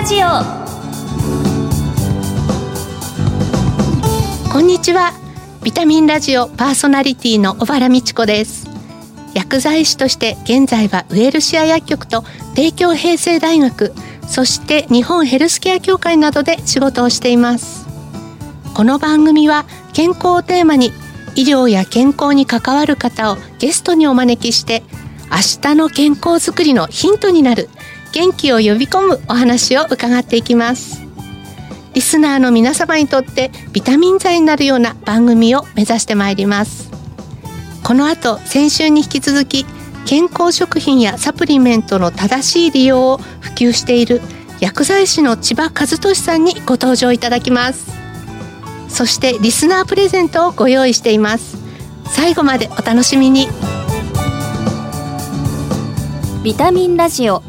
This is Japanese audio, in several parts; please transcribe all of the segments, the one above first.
ラジオ。こんにちは。ビタミンラジオパーソナリティの小原美智子です。薬剤師として現在はウェルシア薬局と帝京平成大学そして日本ヘルスケア協会などで仕事をしています。この番組は健康をテーマに医療や健康に関わる方をゲストにお招きして明日の健康づくりのヒントになる元気を呼び込むお話を伺っていきます。リスナーの皆様にとってビタミン剤になるような番組を目指してまいります。この後先週に引き続き健康食品やサプリメントの正しい利用を普及している薬剤師の千葉和俊さんにご登場いただきます。そしてリスナープレゼントをご用意しています。最後までお楽しみに。ビタミンラジオ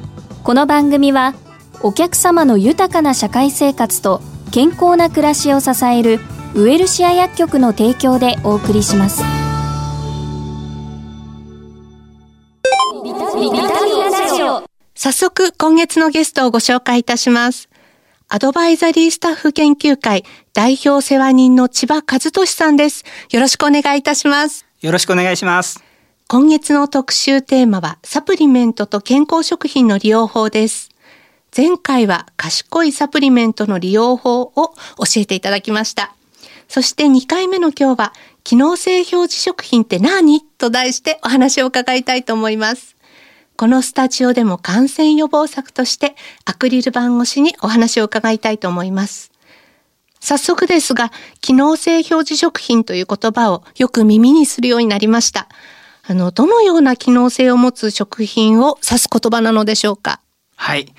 この番組はお客様の豊かな社会生活と健康な暮らしを支えるウエルシア薬局の提供でお送りします。ビタミンラジオ。早速今月のゲストをご紹介いたします。アドバイザリースタッフ研究会代表世話人の千葉和俊さんです。よろしくお願いいたします。よろしくお願いします今月の特集テーマはサプリメントと健康食品の利用法です。前回は賢いサプリメントの利用法を教えていただきました。そして2回目の今日は機能性表示食品って何？と題してお話を伺いたいと思います。このスタジオでも感染予防策としてアクリル板越しにお話を伺いたいと思います。早速ですが、機能性表示食品という言葉をよく耳にするようになりました。あの、どのような機能性を持つ食品を指す言葉なのでしょうか？はい。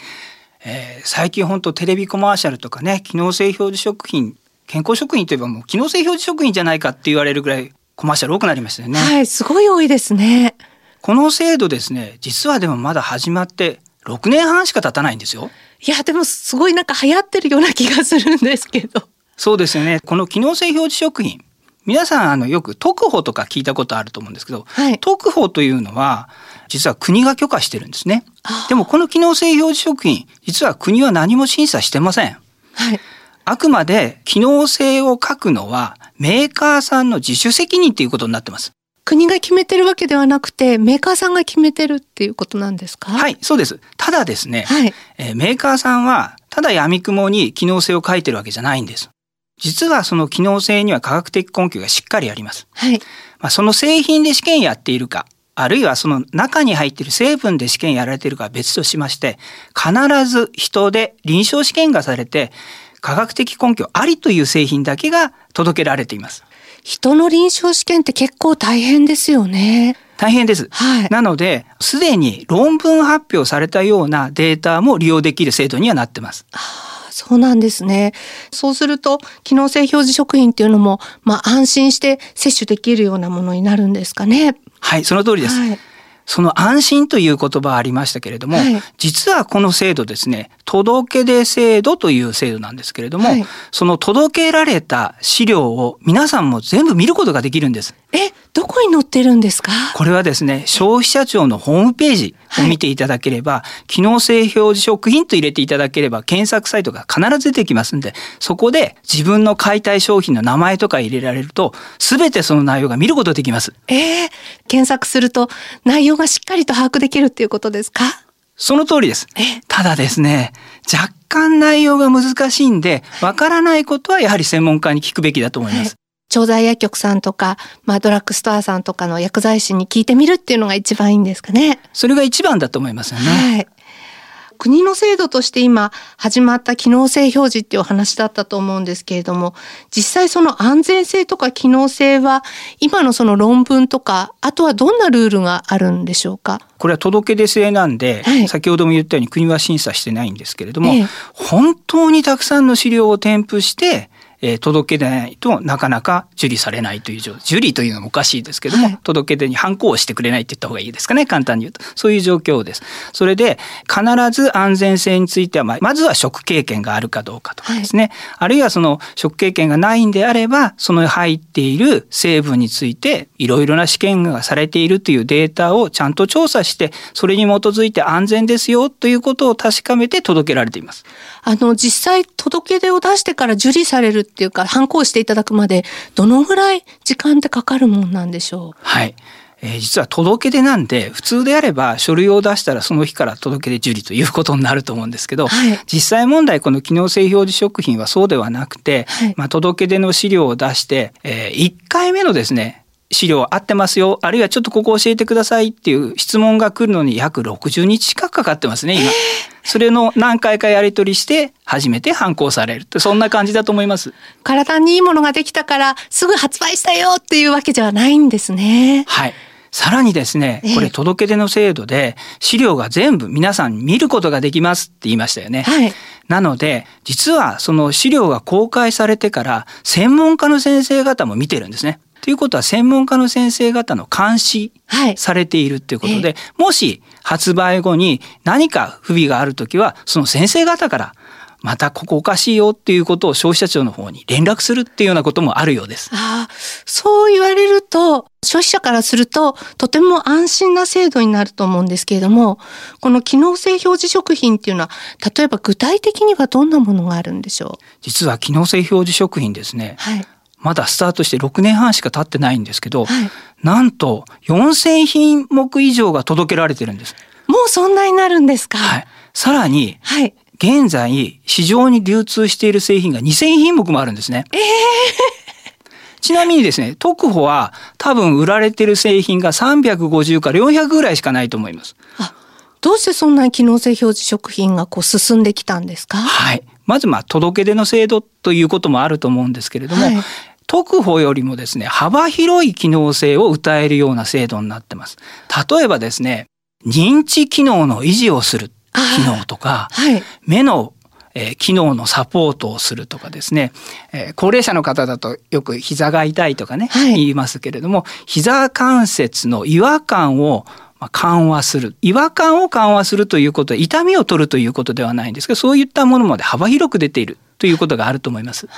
えー、最近本当テレビコマーシャルとかね、機能性表示食品、健康食品といえばもう機能性表示食品じゃないかって言われるぐらいコマーシャル多くなりましたよね。はい、すごい多いですね。この制度ですね、実はでもまだ始まって6年半しか経たないんですよ。いや、でもすごいなんか流行ってるような気がするんですけど。そうですよね。この機能性表示食品。皆さんあのよく特保とか聞いたことあると思うんですけど、はい、特保というのは実は国が許可してるんですね。でもこの機能性表示食品実は国は何も審査してません。はい、あくまで機能性を書くのはメーカーさんの自主責任ということになってます。国が決めてるわけではなくてメーカーさんが決めてるっていうことなんですか？はいそうです。ただですね、はい、えー、メーカーさんはただ闇雲に機能性を書いてるわけじゃないんです実はその機能性には科学的根拠がしっかりあります。はい。まあ、その製品で試験やっているか、あるいはその中に入っている成分で試験やられているかは別としまして、必ず人で臨床試験がされて、科学的根拠ありという製品だけが届けられています。人の臨床試験って結構大変ですよね。大変です。はい、なので、すでに論文発表されたようなデータも利用できる制度にはなってます。そうなんですね。そうすると、機能性表示食品っていうのも、まあ安心して摂取できるようなものになるんですかね。はい、その通りです。はいその安心という言葉ありましたけれども、はい、実はこの制度ですね、届け出制度という制度なんですけれども、はい、その届けられた資料を皆さんも全部見ることができるんです。え、どこに載ってるんですか？これはですね、消費者庁のホームページを見ていただければ、はい、機能性表示食品と入れていただければ、検索サイトが必ず出てきますんで、そこで自分の買いたい商品の名前とか入れられると、すべてその内容が見ることができます。えー、検索すると内容がしっかりと把握できるっていうことですか？その通りです。ただですね、若干内容が難しいんで、わからないことはやはり専門家に聞くべきだと思います。調剤薬局さんとか、まあ、ドラッグストアさんとかの薬剤師に聞いてみるっていうのが一番いいんですかね。それが一番だと思いますよね。はい。国の制度として今始まった機能性表示っていうお話だったと思うんですけれども実際その安全性とか機能性は今のその論文とかあとはどんなルールがあるんでしょうか？これは届け出制なんで、はい、先ほども言ったように国は審査してないんですけれども、ええ、本当にたくさんの資料を添付してえー、届け出ないとなかなか受理されないという状受理というのもおかしいですけども、はい、届け出に反抗をしてくれないって言った方がいいですかね簡単に言うとそういう状況です。それで必ず安全性についてはままずは食経験があるかどうかとかですね、はい、あるいはその食経験がないんであればその入っている成分についていろいろな試験がされているというデータをちゃんと調査してそれに基づいて安全ですよということを確かめて届けられています。あの、実際届け出を出してから受理されるっていうか、反抗していただくまで、どのぐらい時間ってかかるもんなんでしょう？はい。えー、実は届け出なんで普通であれば書類を出したらその日から届け出受理ということになると思うんですけど、はい、実際問題この機能性表示食品はそうではなくて、はい、まあ、届け出の資料を出して、えー、1回目のですね資料合ってますよあるいはちょっとここ教えてくださいっていう質問が来るのに約60日近くかかってますね今。それの何回かやり取りして初めて反抗されるってそんな感じだと思います。体にいいものができたからすぐ発売したよっていうわけではないんですね。はい。さらにですね、これ届け出の制度で資料が全部皆さん見ることができますって言いましたよね。はい、なので、実はその資料が公開されてから専門家の先生方も見てるんですね。ということは専門家の先生方の監視されているっていうことで、はい、もし発売後に何か不備があるときは、その先生方からまたここおかしいよっていうことを消費者庁の方に連絡するっていうようなこともあるようです。ああ、そう言われると、消費者からすると、とても安心な制度になると思うんですけれども、この機能性表示食品っていうのは、例えば具体的にはどんなものがあるんでしょう？実は機能性表示食品ですね。はい。まだスタートして6年半しか経ってないんですけど、はい、なんと4000品目以上が届けられてるんです。もうそんなになるんですか？はい。さらに、はい、現在市場に流通している製品が2000品目もあるんですね。えー ちなみにですね、特保は多分売られてる製品が350から400ぐらいしかないと思います。あ、どうしてそんなに機能性表示食品がこう進んできたんですか？はい。まずまあ届け出の制度ということもあると思うんですけれども、はい、特保よりもですね、幅広い機能性を謳えるような制度になってます。例えばですね、認知機能の維持をする機能とか、はい、目のえー、機能のサポートをするとかですね、えー、高齢者の方だとよく膝が痛いとかね、はい、言いますけれども膝関節の違和感を緩和する。違和感を緩和するということ痛みを取るということではないんですけどそういったものまで幅広く出ているということがあると思います。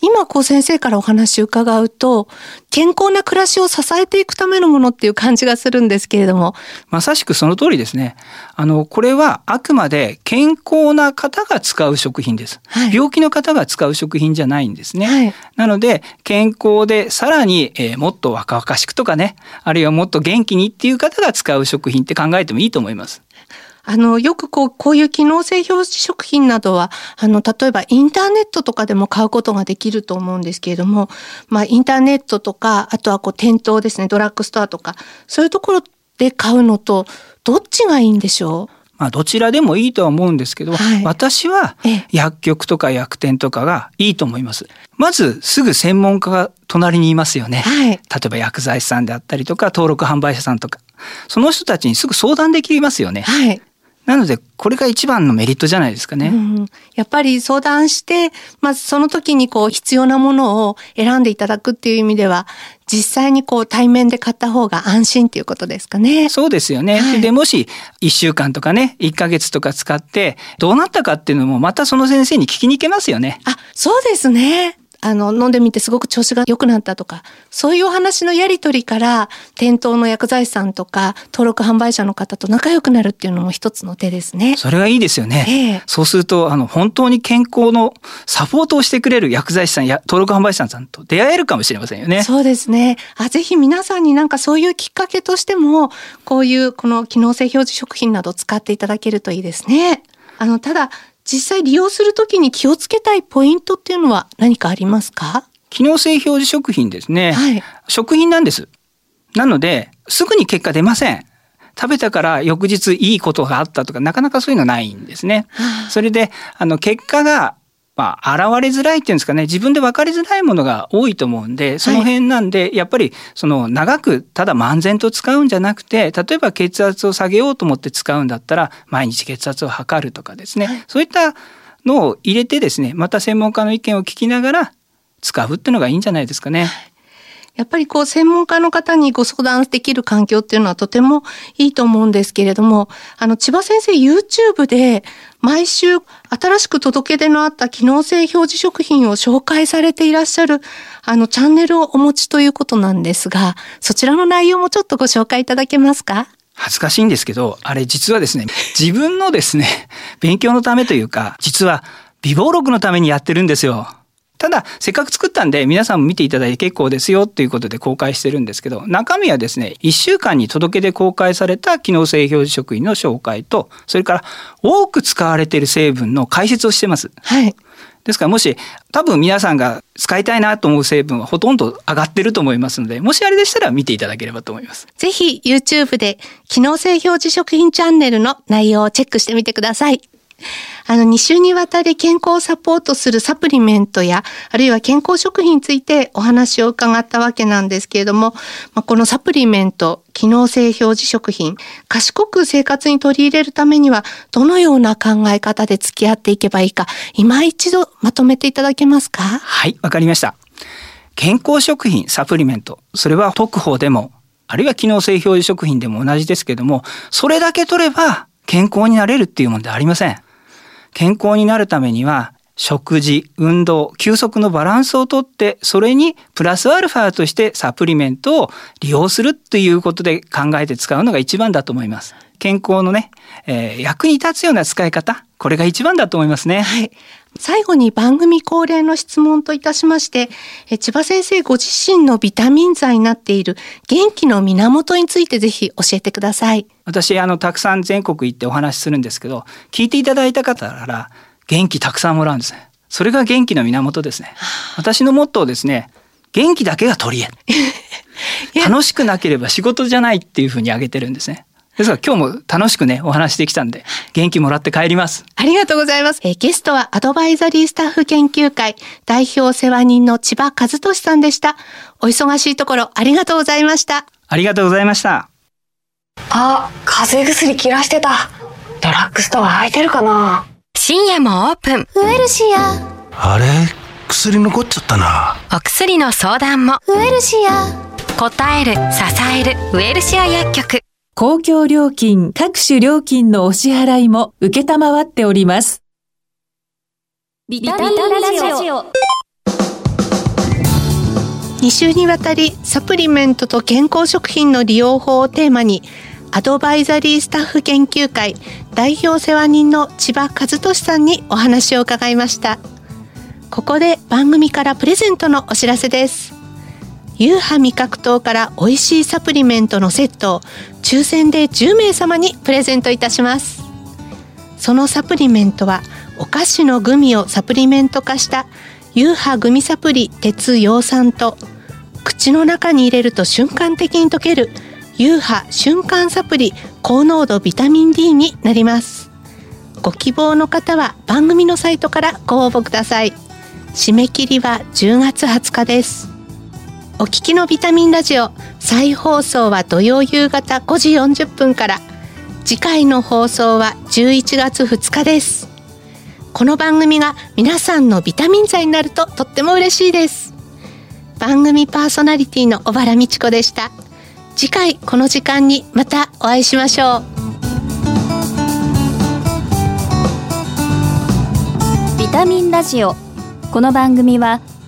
今、こう先生からお話伺うと、健康な暮らしを支えていくためのものっていう感じがするんですけれども。まさしくその通りですね。あの、これはあくまで健康な方が使う食品です。はい、病気の方が使う食品じゃないんですね。はい、なので、健康でさらに、えー、もっと若々しくとかね、あるいはもっと元気にっていう方が使う食品って考えてもいいと思います。あの、よくこう、こういう機能性表示食品などは、あの、例えばインターネットとかでも買うことができると思うんですけれども、まあ、インターネットとか、あとはこう、店頭ですね、ドラッグストアとか、そういうところで買うのと、どっちがいいんでしょう？まあ、どちらでもいいとは思うんですけど、はい、私は薬局とか薬店とかがいいと思います。まずすぐ専門家が隣にいますよね。はい、例えば薬剤師さんであったりとか登録販売者さんとか。その人たちにすぐ相談できますよね。はい、なので、これが一番のメリットじゃないですかね。うん、やっぱり相談して、まずその時にこう必要なものを選んでいただくっていう意味では、実際にこう対面で買った方が安心っていうことですかね。そうですよね。はい、で、もし1週間とかね、1ヶ月とか使ってどうなったかっていうのもまたその先生に聞きに行けますよね。あ、そうですね。あの、飲んでみてすごく調子が良くなったとか、そういうお話のやり取りから、店頭の薬剤師さんとか、登録販売者の方と仲良くなるっていうのも一つの手ですね。それがいいですよね。えー、そうすると、あの、本当に健康のサポートをしてくれる薬剤師さんや登録販売者さんと出会えるかもしれませんよね。そうですね。あ、ぜひ皆さんになんかそういうきっかけとしても、こういうこの機能性表示食品など使っていただけるといいですね。あの、ただ、実際利用するときに気をつけたいポイントっていうのは何かありますか？機能性表示食品ですね、はい、食品なんです。なので、すぐに結果出ません。食べたから翌日いいことがあったとか、なかなかそういうのないんですね。それで、あの、結果がまあ、現れづらいっていうんですかね、自分で分かりづらいものが多いと思うんで、その辺なんで、やっぱり、その、長く、ただ漫然と使うんじゃなくて、例えば血圧を下げようと思って使うんだったら、毎日血圧を測るとかですね、そういったのを入れてですね、また専門家の意見を聞きながら、使うっていうのがいいんじゃないですかね。やっぱりこう専門家の方にご相談できる環境っていうのはとてもいいと思うんですけれども、あの千葉先生 YouTube で毎週新しく届け出のあった機能性表示食品を紹介されていらっしゃるあのチャンネルをお持ちということなんですが、そちらの内容もちょっとご紹介いただけますか？恥ずかしいんですけど、あれ実はですね、自分のですね、勉強のためというか、実は微暴録のためにやってるんですよ。ただ、せっかく作ったんで、皆さんも見ていただいて結構ですよっていうことで公開してるんですけど、中身はですね、1週間に届け出公開された機能性表示食品の紹介と、それから多く使われている成分の解説をしてます。はい。ですからもし多分皆さんが使いたいなと思う成分はほとんど上がってると思いますので、もしあれでしたら見ていただければと思います。ぜひ YouTube で機能性表示食品チャンネルの内容をチェックしてみてください。あの、2週にわたり健康をサポートするサプリメントや、あるいは健康食品についてお話を伺ったわけなんですけれども、まあ、このサプリメント、機能性表示食品、賢く生活に取り入れるためには、どのような考え方で付き合っていけばいいか、今一度まとめていただけますか？はい、わかりました。健康食品、サプリメント、それは特報でも、あるいは機能性表示食品でも同じですけども、それだけ取れば健康になれるっていうものではありません。健康になるためには食事、運動、休息のバランスをとって、それにプラスアルファとしてサプリメントを利用するということで考えて使うのが一番だと思います。健康のね、えー、役に立つような使い方、これが一番だと思いますね。はい。最後に番組恒例の質問といたしまして、え千葉先生ご自身のビタミン剤になっている元気の源についてぜひ教えてください。私、あの、たくさん全国行ってお話しするんですけど、聞いていただいた方から元気たくさんもらうんですね。それが元気の源ですね。私のモットーですね、元気だけが取り柄。楽しくなければ仕事じゃないっていうふうに挙げてるんですね。ですから今日も楽しくね、お話できたんで、元気もらって帰ります。ありがとうございます。えゲストはアドバイザリースタッフ研究会代表世話人の千葉和俊さんでした。お忙しいところありがとうございました。ありがとうございました。あ、風邪薬切らしてた。ドラッグストア空いてるかな深夜もオープン。ウエルシア。あれ？薬残っちゃったな。お薬の相談も。ウエルシア。答える、支える、ウエルシア薬局。公共料金各種料金のお支払いも受けたまわっております。ビタミンラジオ。2週にわたりサプリメントと健康食品の利用法をテーマにアドバイザリースタッフ研究会代表世話人の千葉和俊さんにお話を伺いましたここで番組からプレゼントのお知らせですユーハ味覚糖から美味しいサプリメントのセットを抽選で10名様にプレゼントいたします。そのサプリメントはお菓子のグミをサプリメント化したユーハグミサプリ鉄葉酸と口の中に入れると瞬間的に溶けるユーハ瞬間サプリ高濃度ビタミン D になりますご希望の方は番組のサイトからご応募ください締め切りは10月20日ですお聞きのビタミンラジオ再放送は土曜夕方5時40分から。次回の放送は11月2日です。この番組が皆さんのビタミン剤になるととっても嬉しいです。番組パーソナリティの小原美智子でした。次回この時間にまたお会いしましょう。ビタミンラジオ。この番組は